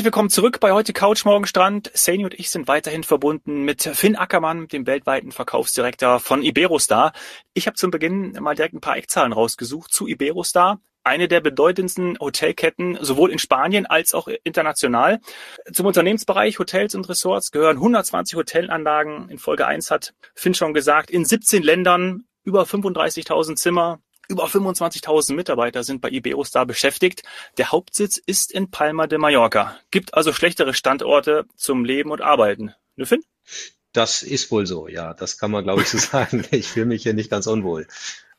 Herzlich willkommen zurück bei heute Couch Morgen Strand. Sani und ich sind weiterhin verbunden mit Finn Ackermann, dem weltweiten Verkaufsdirektor von Iberostar. Ich habe zum Beginn mal direkt ein paar Eckzahlen rausgesucht zu Iberostar. Eine der bedeutendsten Hotelketten sowohl in Spanien als auch international. Zum Unternehmensbereich Hotels und Resorts gehören 120 Hotelanlagen. In Folge 1 hat Finn schon gesagt, in 17 Ländern über 35.000 Zimmer, über 25.000 Mitarbeiter sind bei Iberostar beschäftigt. Der Hauptsitz ist in Palma de Mallorca. Gibt also schlechtere Standorte zum Leben und Arbeiten. Ne, Finn? Das ist wohl so, ja. Das kann man, glaube ich, so sagen. Ich fühle mich hier nicht ganz unwohl.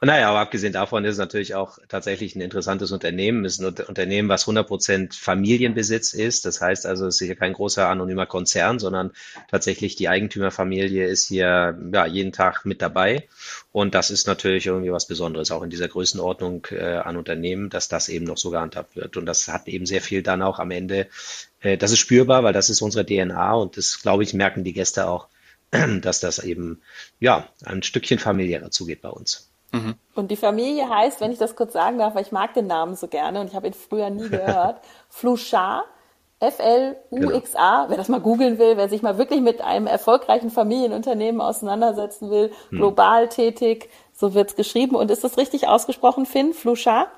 Naja, aber abgesehen davon ist es natürlich auch tatsächlich ein interessantes Unternehmen. Es ist ein Unternehmen, was 100 Prozent Familienbesitz ist. Das heißt also, es ist hier kein großer anonymer Konzern, sondern tatsächlich die Eigentümerfamilie ist hier ja, jeden Tag mit dabei. Und das ist natürlich irgendwie was Besonderes, auch in dieser Größenordnung äh, an Unternehmen, dass das eben noch so gehandhabt wird. Und das hat eben sehr viel dann auch am Ende, äh, das ist spürbar, weil das ist unsere DNA und das, glaube ich, merken die Gäste auch, dass das eben ja ein Stückchen familiärer zugeht bei uns. Mhm. Und die Familie heißt, wenn ich das kurz sagen darf, weil ich mag den Namen so gerne und ich habe ihn früher nie gehört, Fluchar, F-L-U-X-A, wer das mal googeln will, wer sich mal wirklich mit einem erfolgreichen Familienunternehmen auseinandersetzen will, hm. global tätig, so wird's geschrieben. Und ist das richtig ausgesprochen, Finn? Fluchar?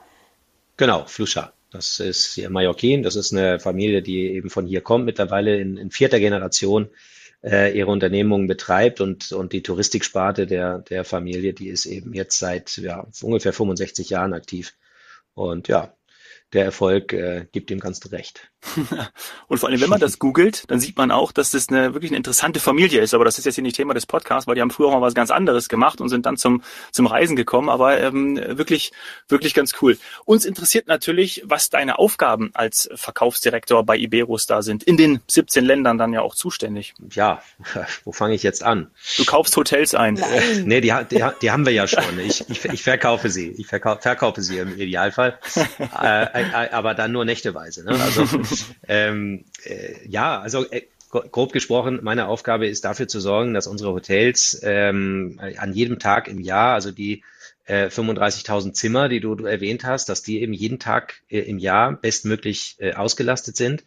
Genau, Fluchar. Das ist Mallorquin, das ist eine Familie, die eben von hier kommt, mittlerweile in, in vierter Generation äh, ihre Unternehmung betreibt und, und die Touristiksparte der, der Familie, die ist eben jetzt seit ja, ungefähr 65 Jahren aktiv. Und ja, der Erfolg äh, gibt dem Ganzen recht. und vor allem, wenn man das googelt, dann sieht man auch, dass das eine wirklich eine interessante Familie ist. Aber das ist jetzt hier nicht Thema des Podcasts, weil die haben früher auch mal was ganz anderes gemacht und sind dann zum, zum Reisen gekommen. Aber ähm, wirklich, wirklich ganz cool. Uns interessiert natürlich, was deine Aufgaben als Verkaufsdirektor bei Iberostar sind. In den 17 Ländern dann ja auch zuständig. Ja, wo fange ich jetzt an? Du kaufst Hotels ein. Nein. nee, die, die, die haben wir ja schon. Ich, ich, ich verkaufe sie. Ich verkaufe, verkaufe sie im Idealfall. äh, äh, aber dann nur nächteweise. Ne? Also ähm, äh, ja, also äh, grob gesprochen, meine Aufgabe ist dafür zu sorgen, dass unsere Hotels ähm, an jedem Tag im Jahr, also die äh, 35.000 Zimmer, die du, du, erwähnt hast, dass die eben jeden Tag äh, im Jahr bestmöglich äh, ausgelastet sind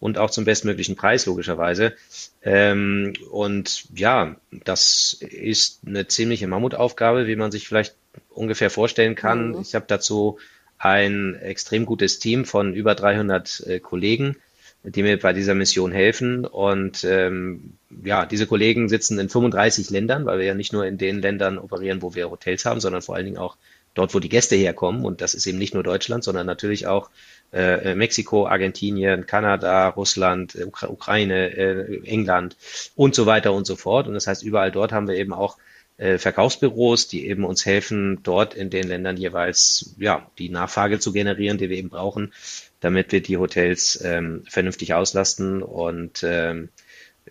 und auch zum bestmöglichen Preis logischerweise. Ähm, und ja, das ist eine ziemliche Mammutaufgabe, wie man sich vielleicht ungefähr vorstellen kann. Mhm. Ich habe dazu ein extrem gutes Team von über 300 äh, Kollegen, die mir bei dieser Mission helfen. Und ähm, ja, diese Kollegen sitzen in 35 Ländern, weil wir ja nicht nur in den Ländern operieren, wo wir Hotels haben, sondern vor allen Dingen auch dort, wo die Gäste herkommen. Und das ist eben nicht nur Deutschland, sondern natürlich auch äh, Mexiko, Argentinien, Kanada, Russland, Ukra Ukraine, äh, England und so weiter und so fort. Und das heißt, überall dort haben wir eben auch Verkaufsbüros, die eben uns helfen, dort in den Ländern jeweils ja die Nachfrage zu generieren, die wir eben brauchen, damit wir die Hotels ähm, vernünftig auslasten und ähm,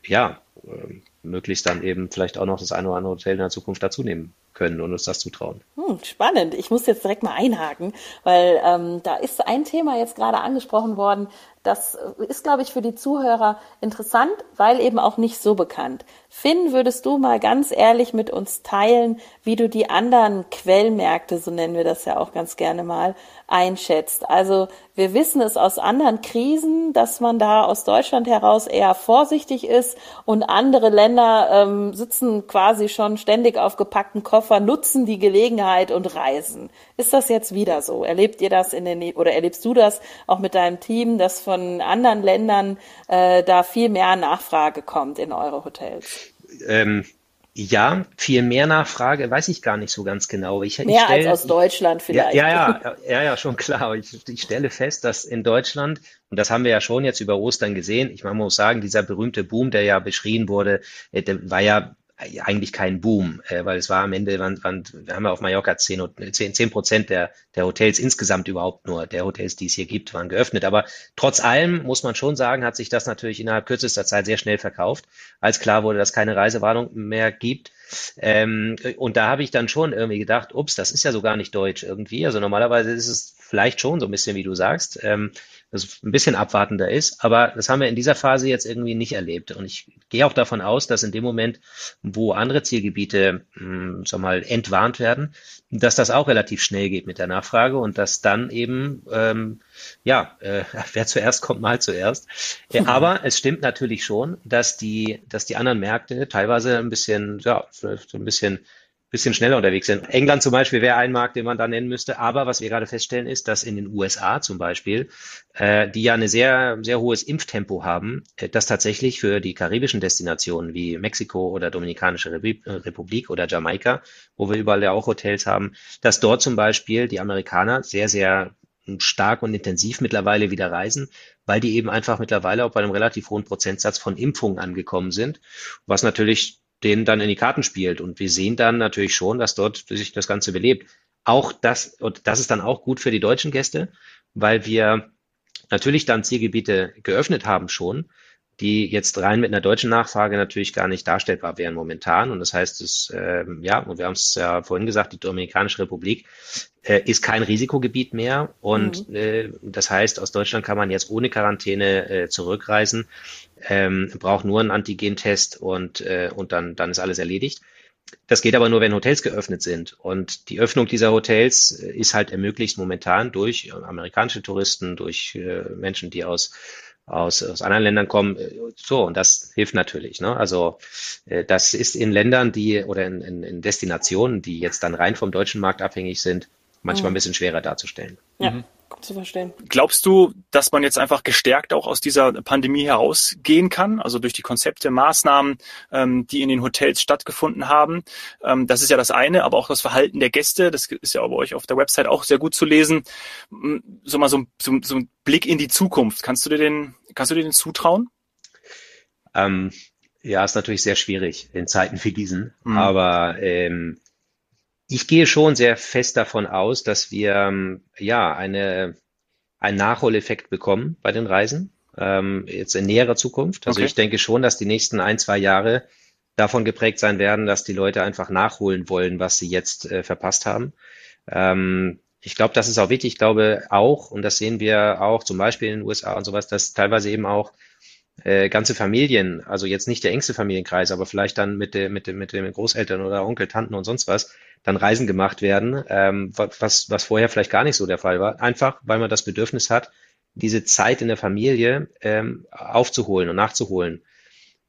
ja, äh, möglichst dann eben vielleicht auch noch das eine oder andere Hotel in der Zukunft dazu nehmen können und uns das zutrauen. Hm, spannend. Ich muss jetzt direkt mal einhaken, weil ähm, da ist ein Thema jetzt gerade angesprochen worden, das ist, glaube ich, für die Zuhörer interessant, weil eben auch nicht so bekannt. Finn, würdest du mal ganz ehrlich mit uns teilen, wie du die anderen Quellmärkte, so nennen wir das ja auch ganz gerne mal, einschätzt? Also wir wissen es aus anderen Krisen, dass man da aus Deutschland heraus eher vorsichtig ist und andere Länder ähm, sitzen quasi schon ständig auf gepackten Koffer, nutzen die Gelegenheit und reisen. Ist das jetzt wieder so? Erlebt ihr das in den oder erlebst du das auch mit deinem Team, dass von anderen Ländern äh, da viel mehr Nachfrage kommt in eure Hotels? Ähm, ja, viel mehr Nachfrage, weiß ich gar nicht so ganz genau. Ich, mehr ich stell, als aus Deutschland vielleicht. Ja, ja, ja, ja, ja schon klar. Ich, ich, stelle fest, dass in Deutschland, und das haben wir ja schon jetzt über Ostern gesehen, ich meine, man muss sagen, dieser berühmte Boom, der ja beschrien wurde, äh, der war ja eigentlich kein Boom, äh, weil es war am Ende, waren, waren, wir haben ja auf Mallorca 10, 10, 10 Prozent der, der Hotels insgesamt überhaupt nur, der Hotels, die es hier gibt, waren geöffnet. Aber trotz allem muss man schon sagen, hat sich das natürlich innerhalb kürzester Zeit sehr schnell verkauft, als klar wurde, dass keine Reisewarnung mehr gibt. Ähm, und da habe ich dann schon irgendwie gedacht, ups, das ist ja so gar nicht deutsch irgendwie. Also normalerweise ist es vielleicht schon so ein bisschen, wie du sagst. Ähm, das ein bisschen abwartender ist. Aber das haben wir in dieser Phase jetzt irgendwie nicht erlebt. Und ich gehe auch davon aus, dass in dem Moment, wo andere Zielgebiete, mh, hm, sag mal, entwarnt werden, dass das auch relativ schnell geht mit der Nachfrage und dass dann eben, ähm, ja, äh, wer zuerst kommt, mal zuerst. Äh, aber es stimmt natürlich schon, dass die, dass die anderen Märkte teilweise ein bisschen, ja, so ein bisschen bisschen schneller unterwegs sind. England zum Beispiel wäre ein Markt, den man da nennen müsste. Aber was wir gerade feststellen, ist, dass in den USA zum Beispiel, äh, die ja eine sehr, sehr hohes Impftempo haben, äh, dass tatsächlich für die karibischen Destinationen wie Mexiko oder Dominikanische äh, Republik oder Jamaika, wo wir überall ja auch Hotels haben, dass dort zum Beispiel die Amerikaner sehr, sehr stark und intensiv mittlerweile wieder reisen, weil die eben einfach mittlerweile auch bei einem relativ hohen Prozentsatz von Impfungen angekommen sind, was natürlich denen dann in die Karten spielt. Und wir sehen dann natürlich schon, dass dort sich das Ganze belebt. Auch das, und das ist dann auch gut für die deutschen Gäste, weil wir natürlich dann Zielgebiete geöffnet haben schon, die jetzt rein mit einer deutschen Nachfrage natürlich gar nicht darstellbar wären momentan. Und das heißt, es, äh, ja, und wir haben es ja vorhin gesagt, die Dominikanische Republik äh, ist kein Risikogebiet mehr. Und mhm. äh, das heißt, aus Deutschland kann man jetzt ohne Quarantäne äh, zurückreisen ähm, braucht nur einen Antigentest und, äh, und dann, dann ist alles erledigt. Das geht aber nur, wenn Hotels geöffnet sind. Und die Öffnung dieser Hotels äh, ist halt ermöglicht momentan durch amerikanische Touristen, durch äh, Menschen, die aus, aus, aus anderen Ländern kommen. So, und das hilft natürlich. Ne? Also äh, das ist in Ländern, die oder in, in, in Destinationen, die jetzt dann rein vom deutschen Markt abhängig sind, manchmal mhm. ein bisschen schwerer darzustellen. Ja. Mhm zu verstehen. Glaubst du, dass man jetzt einfach gestärkt auch aus dieser Pandemie herausgehen kann? Also durch die Konzepte, Maßnahmen, ähm, die in den Hotels stattgefunden haben. Ähm, das ist ja das eine, aber auch das Verhalten der Gäste, das ist ja bei euch auf der Website auch sehr gut zu lesen. So mal so, so, so ein Blick in die Zukunft. Kannst du dir den, kannst du dir den zutrauen? Ähm, ja, ist natürlich sehr schwierig in Zeiten wie diesen. Mhm. Aber ähm, ich gehe schon sehr fest davon aus, dass wir ähm, ja eine, einen Nachholeffekt bekommen bei den Reisen, ähm, jetzt in näherer Zukunft. Also okay. ich denke schon, dass die nächsten ein, zwei Jahre davon geprägt sein werden, dass die Leute einfach nachholen wollen, was sie jetzt äh, verpasst haben. Ähm, ich glaube, das ist auch wichtig. Ich glaube auch, und das sehen wir auch zum Beispiel in den USA und sowas, dass teilweise eben auch äh, ganze Familien, also jetzt nicht der engste Familienkreis, aber vielleicht dann mit, der, mit, dem, mit den Großeltern oder Onkel, Tanten und sonst was, dann Reisen gemacht werden, ähm, was, was vorher vielleicht gar nicht so der Fall war. Einfach, weil man das Bedürfnis hat, diese Zeit in der Familie ähm, aufzuholen und nachzuholen.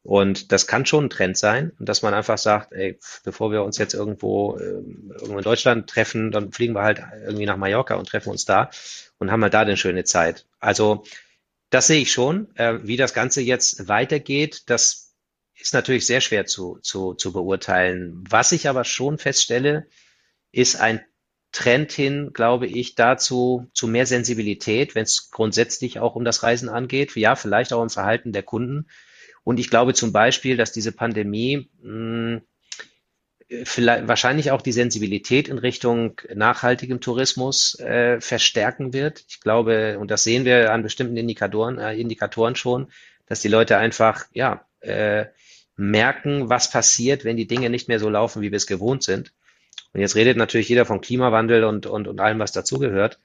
Und das kann schon ein Trend sein, dass man einfach sagt, ey, bevor wir uns jetzt irgendwo, äh, irgendwo in Deutschland treffen, dann fliegen wir halt irgendwie nach Mallorca und treffen uns da und haben halt da eine schöne Zeit. Also das sehe ich schon. Äh, wie das Ganze jetzt weitergeht, das ist natürlich sehr schwer zu, zu, zu beurteilen. Was ich aber schon feststelle, ist ein Trend hin, glaube ich, dazu zu mehr Sensibilität, wenn es grundsätzlich auch um das Reisen angeht. Ja, vielleicht auch im Verhalten der Kunden. Und ich glaube zum Beispiel, dass diese Pandemie mh, hm, vielleicht wahrscheinlich auch die Sensibilität in Richtung nachhaltigem Tourismus äh, verstärken wird. Ich glaube, und das sehen wir an bestimmten Indikatoren, äh, Indikatoren schon, dass die Leute einfach ja äh, merken, was passiert, wenn die Dinge nicht mehr so laufen, wie wir es gewohnt sind. Und jetzt redet natürlich jeder vom Klimawandel und, und, und allem, was dazugehört.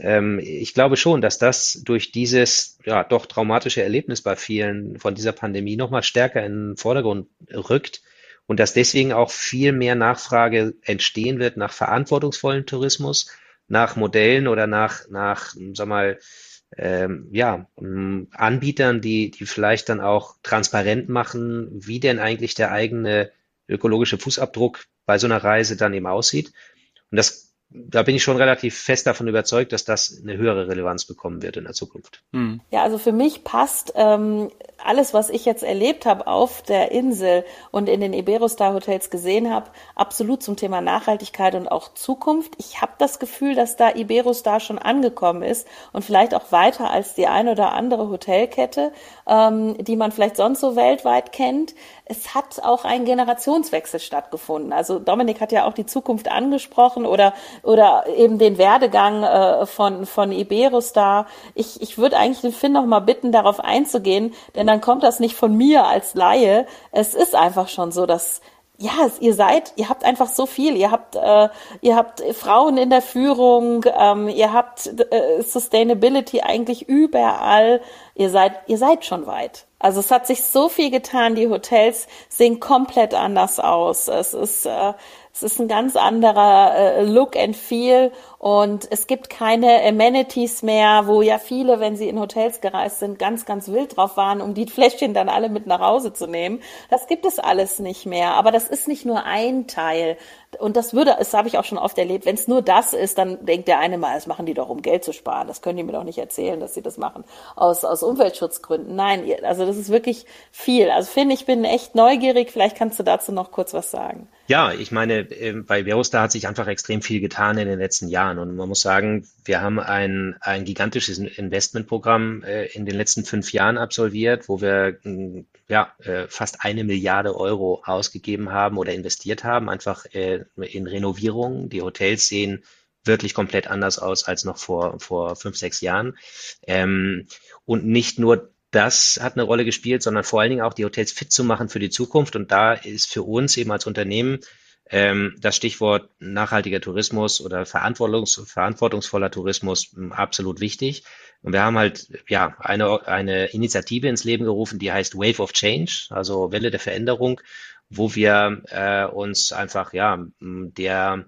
Ähm, ich glaube schon, dass das durch dieses ja doch traumatische Erlebnis bei vielen von dieser Pandemie nochmal stärker in den Vordergrund rückt und dass deswegen auch viel mehr Nachfrage entstehen wird nach verantwortungsvollen Tourismus, nach Modellen oder nach, nach, sag mal, ähm, ja, Anbietern, die, die vielleicht dann auch transparent machen, wie denn eigentlich der eigene ökologische Fußabdruck bei so einer Reise dann eben aussieht. Und das da bin ich schon relativ fest davon überzeugt, dass das eine höhere Relevanz bekommen wird in der Zukunft. Hm. Ja, also für mich passt ähm, alles, was ich jetzt erlebt habe auf der Insel und in den Iberostar Hotels gesehen habe, absolut zum Thema Nachhaltigkeit und auch Zukunft. Ich habe das Gefühl, dass da Iberostar schon angekommen ist und vielleicht auch weiter als die eine oder andere Hotelkette, ähm, die man vielleicht sonst so weltweit kennt es hat auch ein Generationswechsel stattgefunden. Also Dominik hat ja auch die Zukunft angesprochen oder, oder eben den Werdegang äh, von, von Iberostar. Ich, ich würde eigentlich den Finn noch mal bitten, darauf einzugehen, denn dann kommt das nicht von mir als Laie. Es ist einfach schon so, dass ja, ihr seid, ihr habt einfach so viel. Ihr habt, äh, ihr habt Frauen in der Führung, ähm, ihr habt äh, Sustainability eigentlich überall. Ihr seid, ihr seid schon weit. Also es hat sich so viel getan. Die Hotels sehen komplett anders aus. Es ist, äh, es ist ein ganz anderer äh, Look and Feel und es gibt keine Amenities mehr, wo ja viele, wenn sie in Hotels gereist sind, ganz, ganz wild drauf waren, um die Fläschchen dann alle mit nach Hause zu nehmen. Das gibt es alles nicht mehr. Aber das ist nicht nur ein Teil. Und das würde, das habe ich auch schon oft erlebt, wenn es nur das ist, dann denkt der eine mal, das machen die doch, um Geld zu sparen. Das können die mir doch nicht erzählen, dass sie das machen aus, aus Umweltschutzgründen. Nein, also das ist wirklich viel. Also Finn, ich bin echt neugierig. Vielleicht kannst du dazu noch kurz was sagen. Ja, ich meine, ähm, bei Verostar hat sich einfach extrem viel getan in den letzten Jahren. Und man muss sagen, wir haben ein, ein gigantisches Investmentprogramm äh, in den letzten fünf Jahren absolviert, wo wir mm, ja, äh, fast eine Milliarde Euro ausgegeben haben oder investiert haben, einfach in Renovierungen. Die Hotels sehen wirklich komplett anders aus als noch vor, vor fünf, sechs Jahren. Ähm, und nicht nur das hat eine Rolle gespielt, sondern vor allen Dingen auch die Hotels fit zu machen für die Zukunft. Und da ist für uns eben als Unternehmen ähm, das Stichwort nachhaltiger Tourismus oder verantwortungs verantwortungsvoller Tourismus hm, absolut wichtig. Und wir haben halt ja eine, eine Initiative ins Leben gerufen, die heißt Wave of Change, also Welle der Veränderung, wo wir äh, uns einfach ja der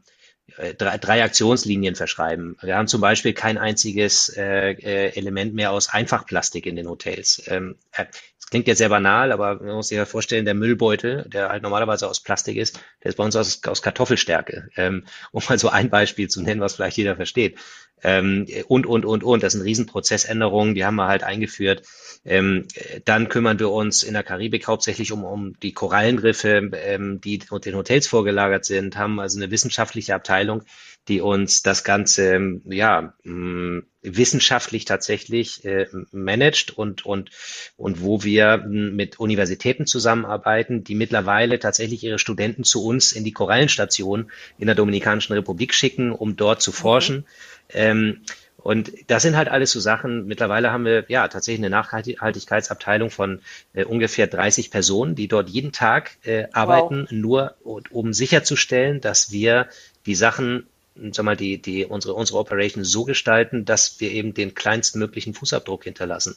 äh, drei, drei Aktionslinien verschreiben. Wir haben zum Beispiel kein einziges äh, äh, Element mehr aus Einfachplastik in den Hotels. Ähm, äh, das klingt jetzt sehr banal, aber man muss sich ja vorstellen, der Müllbeutel, der halt normalerweise aus Plastik ist, der ist bei uns aus, aus Kartoffelstärke. Ähm, um mal so ein Beispiel zu nennen, was vielleicht jeder versteht. Ähm, und, und, und, und. Das sind Riesenprozessänderungen, die haben wir halt eingeführt. Ähm, dann kümmern wir uns in der Karibik hauptsächlich um, um die Korallenriffe, ähm, die den Hotels vorgelagert sind, haben also eine wissenschaftliche Abteilung, die uns das Ganze ja mh, wissenschaftlich tatsächlich äh, managt und und und wo wir mit Universitäten zusammenarbeiten, die mittlerweile tatsächlich ihre Studenten zu uns in die Korallenstation in der Dominikanischen Republik schicken, um dort zu forschen. Ähm, und das sind halt alles so Sachen. Mittlerweile haben wir ja tatsächlich eine Nachhaltigkeitsabteilung von äh, ungefähr 30 Personen, die dort jeden Tag äh, arbeiten, wow. nur um sicherzustellen, dass wir die Sachen, sag mal, die, die unsere, unsere Operation so gestalten, dass wir eben den kleinstmöglichen Fußabdruck hinterlassen.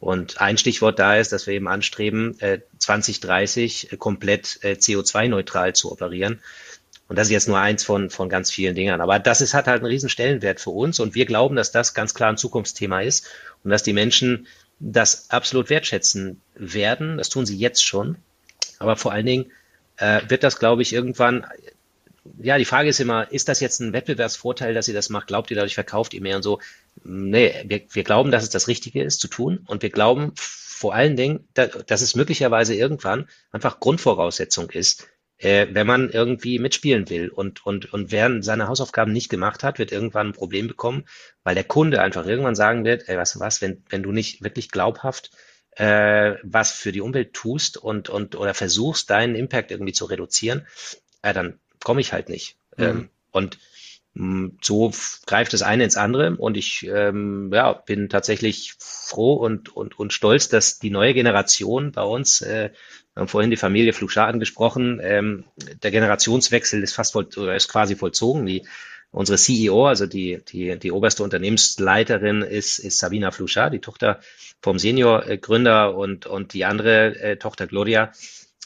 Und ein Stichwort da ist, dass wir eben anstreben, äh, 2030 komplett äh, CO2-neutral zu operieren. Und das ist jetzt nur eins von, von ganz vielen Dingern. Aber das ist, hat halt einen riesen Stellenwert für uns. Und wir glauben, dass das ganz klar ein Zukunftsthema ist und dass die Menschen das absolut wertschätzen werden. Das tun sie jetzt schon. Aber vor allen Dingen äh, wird das, glaube ich, irgendwann, ja, die Frage ist immer, ist das jetzt ein Wettbewerbsvorteil, dass ihr das macht? Glaubt ihr, dadurch verkauft ihr mehr und so? Nee, wir, wir glauben, dass es das Richtige ist zu tun. Und wir glauben vor allen Dingen, dass es möglicherweise irgendwann einfach Grundvoraussetzung ist, äh, wenn man irgendwie mitspielen will. Und, und, und wer seine Hausaufgaben nicht gemacht hat, wird irgendwann ein Problem bekommen, weil der Kunde einfach irgendwann sagen wird, ey, weißt du was, wenn, wenn du nicht wirklich glaubhaft äh, was für die Umwelt tust und, und oder versuchst, deinen Impact irgendwie zu reduzieren, äh, dann komme ich halt nicht. Mhm. Ähm, und mh, so greift das eine ins andere und ich ähm, ja, bin tatsächlich froh und, und, und stolz, dass die neue Generation bei uns äh, wir haben vorhin die Familie Fluchard angesprochen. Ähm, der Generationswechsel ist fast voll, oder ist quasi vollzogen. Die, unsere CEO, also die, die, die oberste Unternehmensleiterin ist, ist Sabina Fluchard, die Tochter vom Senior-Gründer und, und die andere äh, Tochter Gloria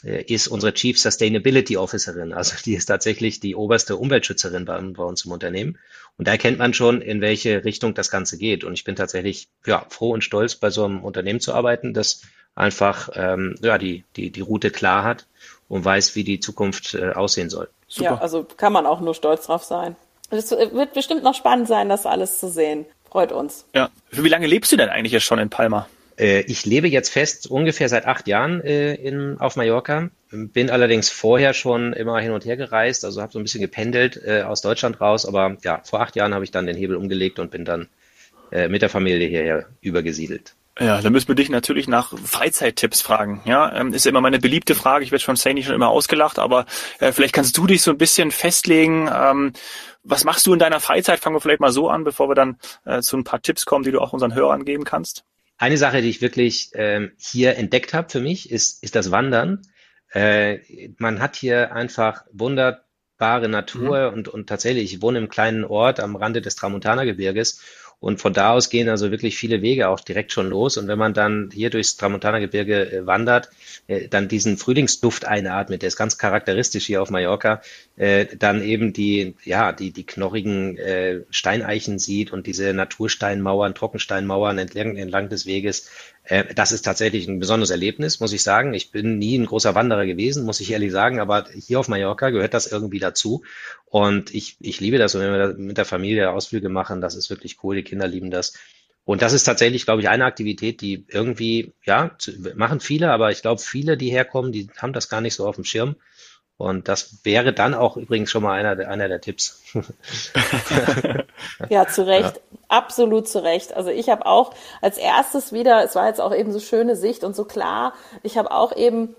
äh, ist unsere Chief Sustainability Officerin. Also die ist tatsächlich die oberste Umweltschützerin bei, bei uns im Unternehmen. Und da erkennt man schon, in welche Richtung das Ganze geht. Und ich bin tatsächlich ja, froh und stolz, bei so einem Unternehmen zu arbeiten, das einfach ähm, ja, die, die, die Route klar hat und weiß, wie die Zukunft äh, aussehen soll. Super. Ja, also kann man auch nur stolz drauf sein. Es wird bestimmt noch spannend sein, das alles zu sehen. Freut uns. Ja. Für wie lange lebst du denn eigentlich jetzt schon in Palma? Äh, ich lebe jetzt fest ungefähr seit acht Jahren äh, in, auf Mallorca, bin allerdings vorher schon immer hin und her gereist, also habe so ein bisschen gependelt äh, aus Deutschland raus, aber ja, vor acht Jahren habe ich dann den Hebel umgelegt und bin dann äh, mit der Familie hierher übergesiedelt. Ja, da müssen wir dich natürlich nach Freizeittipps fragen. Ja, ähm, ist immer meine beliebte Frage. Ich werde von Sani schon immer ausgelacht, aber äh, vielleicht kannst du dich so ein bisschen festlegen. Ähm, was machst du in deiner Freizeit? Fangen wir vielleicht mal so an, bevor wir dann äh, zu ein paar Tipps kommen, die du auch unseren Hörern geben kannst. Eine Sache, die ich wirklich ähm, hier entdeckt habe für mich, ist, ist das Wandern. Äh, man hat hier einfach wunderbare Natur mhm. und, und tatsächlich, ich wohne im kleinen Ort am Rande des Tramontana-Gebirges und von da aus gehen also wirklich viele Wege auch direkt schon los. Und wenn man dann hier durchs Tramontana-Gebirge äh, wandert, äh, dann diesen Frühlingsduft einatmet, der ist ganz charakteristisch hier auf Mallorca, äh, dann eben die, ja, die, die knorrigen Steineichen sieht und diese Natursteinmauern, Trockensteinmauern entlang, entlang des Weges, äh, das ist tatsächlich ein besonderes Erlebnis, muss ich sagen. Ich bin nie ein großer Wanderer gewesen, muss ich ehrlich sagen, aber hier auf Mallorca gehört das irgendwie dazu. Und ich, ich liebe das, und wenn wir mit der Familie Ausflüge machen, das ist wirklich cool, die Kinder lieben das. Und das ist tatsächlich, glaube ich, eine Aktivität, die irgendwie, ja, machen viele, aber ich glaube, viele, die herkommen, die haben das gar nicht so auf dem Schirm. Und das wäre dann auch übrigens schon mal einer, der, einer der Tipps. ja, zu Recht. Ja. Absolut zu Recht. Also ich habe auch als erstes wieder, es war jetzt auch eben so schöne Sicht und so klar, ich habe auch eben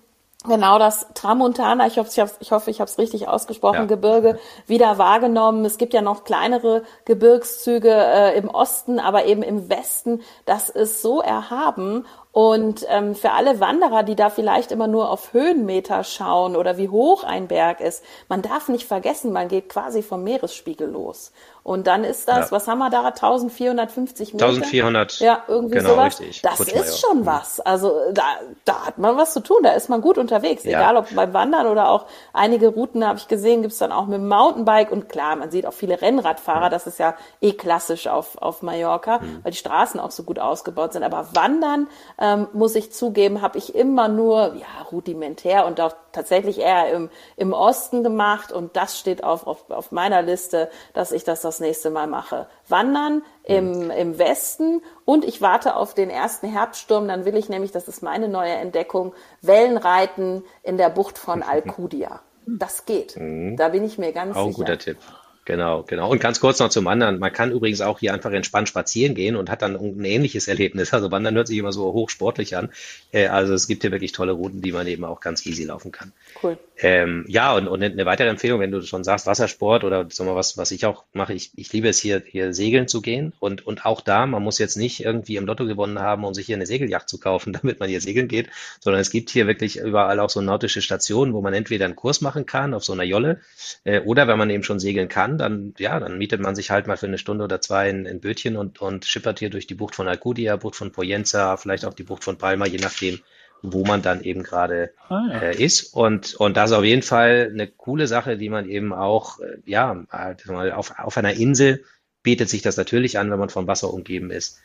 genau das Tramontana, ich hoffe, ich, hab, ich, hoffe, ich habe es richtig ausgesprochen, ja. Gebirge wieder wahrgenommen. Es gibt ja noch kleinere Gebirgszüge äh, im Osten, aber eben im Westen. Das ist so erhaben und ähm, für alle Wanderer, die da vielleicht immer nur auf Höhenmeter schauen oder wie hoch ein Berg ist, man darf nicht vergessen, man geht quasi vom Meeresspiegel los. Und dann ist das, ja. was haben wir da, 1450 Meter? 1400. Ja, irgendwie genau, sowas. Richtig. Das Kurz ist schon was. Also da, da hat man was zu tun, da ist man gut unterwegs. Ja. Egal ob beim Wandern oder auch einige Routen habe ich gesehen, gibt's dann auch mit dem Mountainbike. Und klar, man sieht auch viele Rennradfahrer, mhm. das ist ja eh klassisch auf, auf Mallorca, mhm. weil die Straßen auch so gut ausgebaut sind. Aber Wandern, ähm, muss ich zugeben, habe ich immer nur ja, rudimentär und auch tatsächlich eher im, im Osten gemacht. Und das steht auf, auf, auf meiner Liste, dass ich das das nächste Mal mache. Wandern im, mhm. im Westen und ich warte auf den ersten Herbststurm. Dann will ich nämlich, das ist meine neue Entdeckung, Wellenreiten in der Bucht von Alcudia. Das geht. Mhm. Da bin ich mir ganz Auch sicher. Auch ein guter Tipp. Genau, genau. Und ganz kurz noch zum Wandern. Man kann übrigens auch hier einfach entspannt spazieren gehen und hat dann ein ähnliches Erlebnis. Also Wandern hört sich immer so hochsportlich an. Äh, also es gibt hier wirklich tolle Routen, die man eben auch ganz easy laufen kann. Cool. Ähm, ja, und, und eine weitere Empfehlung, wenn du schon sagst, Wassersport oder sag mal, was, was ich auch mache, ich, ich liebe es hier, hier segeln zu gehen. Und, und auch da, man muss jetzt nicht irgendwie im Lotto gewonnen haben, um sich hier eine Segelyacht zu kaufen, damit man hier segeln geht, sondern es gibt hier wirklich überall auch so nautische Stationen, wo man entweder einen Kurs machen kann auf so einer Jolle äh, oder wenn man eben schon segeln kann, dann, ja, dann mietet man sich halt mal für eine Stunde oder zwei ein, ein Bötchen und, und schippert hier durch die Bucht von Alcudia, Bucht von Poyenza, vielleicht auch die Bucht von Palma, je nachdem, wo man dann eben gerade ah, ja. äh, ist. Und, und das ist auf jeden Fall eine coole Sache, die man eben auch, äh, ja, halt auf, auf einer Insel bietet sich das natürlich an, wenn man vom Wasser umgeben ist.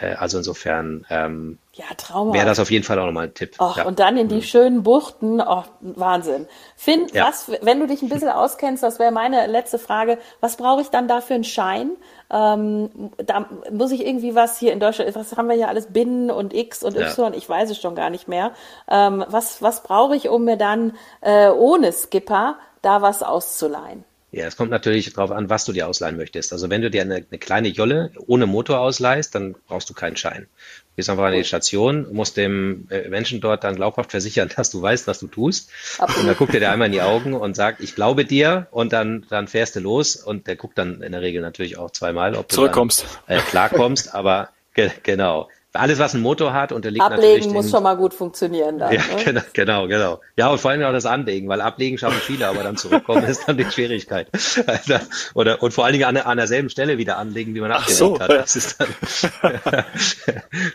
Äh, also insofern ähm, ja, wäre das auf jeden Fall auch nochmal ein Tipp. Och, ja. Und dann in die mhm. schönen Buchten, oh, Wahnsinn. Finn, ja. was, wenn du dich ein bisschen auskennst, das wäre meine letzte Frage, was brauche ich dann da für einen Schein? Ähm, da muss ich irgendwie was hier in Deutschland, was haben wir hier alles, Binnen und X und Y, ich weiß es schon gar nicht mehr. Ähm, was, was brauche ich, um mir dann äh, ohne Skipper da was auszuleihen? Ja, es kommt natürlich darauf an, was du dir ausleihen möchtest. Also wenn du dir eine, eine, kleine Jolle ohne Motor ausleihst, dann brauchst du keinen Schein. Du gehst einfach an die Station, musst dem äh, Menschen dort dann glaubhaft versichern, dass du weißt, was du tust. Absolut. Und dann guckt er dir einmal in die Augen und sagt, ich glaube dir und dann, dann fährst du los und der guckt dann in der Regel natürlich auch zweimal, ob du zurückkommst. Dann, äh, klarkommst, aber ge genau alles, was einen Motor hat, unterliegt Ablegen natürlich. muss schon mal gut funktionieren dann. Ja, ne? genau, genau, genau. Ja, und vor allem auch das Anlegen, weil Ablegen schaffen viele, aber dann zurückkommen ist dann die Schwierigkeit. Oder, und vor allen Dingen an, an derselben Stelle wieder anlegen, wie man Ach abgelegt so. hat. Das ist dann,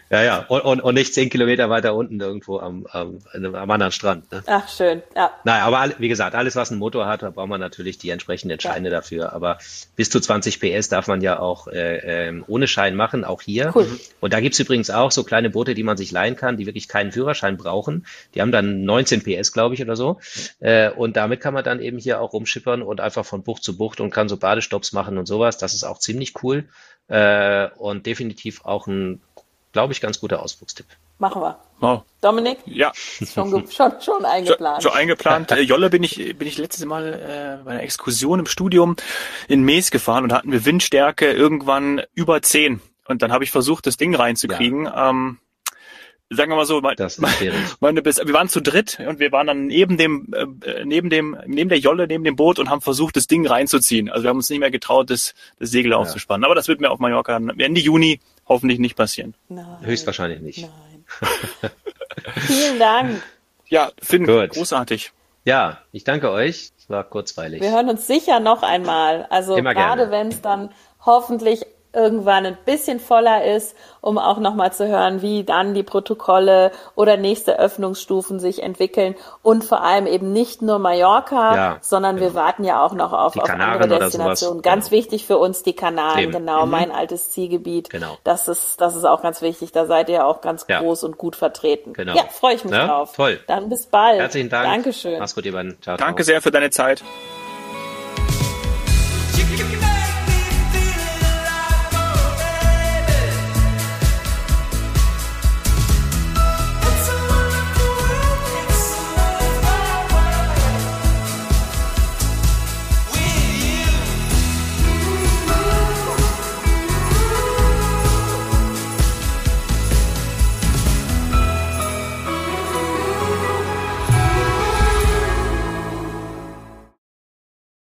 ja, ja. Und, und, und nicht zehn Kilometer weiter unten irgendwo am, am, am anderen Strand. Ne? Ach, schön, ja. Naja, aber wie gesagt, alles, was einen Motor hat, da braucht man natürlich die entsprechenden Scheine ja. dafür. Aber bis zu 20 PS darf man ja auch äh, äh, ohne Schein machen, auch hier. Cool. Und da gibt's übrigens auch so kleine Boote, die man sich leihen kann, die wirklich keinen Führerschein brauchen. Die haben dann 19 PS, glaube ich, oder so. Äh, und damit kann man dann eben hier auch rumschippern und einfach von Bucht zu Bucht und kann so Badestopps machen und sowas. Das ist auch ziemlich cool äh, und definitiv auch ein, glaube ich, ganz guter Ausflugstipp. Machen wir. Oh. Dominik? Ja. Schon, schon, schon eingeplant. Schon, schon eingeplant. Äh, Jolle bin ich, bin ich letztes Mal äh, bei einer Exkursion im Studium in Mees gefahren und hatten wir Windstärke irgendwann über 10. Und dann habe ich versucht, das Ding reinzukriegen. Ja. Ähm, sagen wir mal so, mein, das meine, wir waren zu dritt und wir waren dann neben dem, äh, neben dem, neben der Jolle, neben dem Boot und haben versucht, das Ding reinzuziehen. Also wir haben uns nicht mehr getraut, das, das Segel ja. aufzuspannen. Aber das wird mir auf Mallorca Ende Juni hoffentlich nicht passieren. Nein. Höchstwahrscheinlich nicht. Nein. Vielen Dank. Ja, Finn, Gut. großartig. Ja, ich danke euch. Es war kurzweilig. Wir hören uns sicher noch einmal. Also Immer gerade wenn es dann hoffentlich irgendwann ein bisschen voller ist, um auch nochmal zu hören, wie dann die Protokolle oder nächste Öffnungsstufen sich entwickeln und vor allem eben nicht nur Mallorca, ja, sondern genau. wir warten ja auch noch auf, auf andere Destinationen. Ganz genau. wichtig für uns die Kanaren, Eben. genau, mhm. mein altes Zielgebiet. Genau. Das ist, das ist auch ganz wichtig. Da seid ihr auch ganz ja. groß und gut vertreten. Genau. Ja, freue ich mich ja, drauf. Toll. Dann bis bald. Herzlichen Dank. Dankeschön. Mach's gut, ihr beiden. Ciao, Danke ciao. sehr für deine Zeit.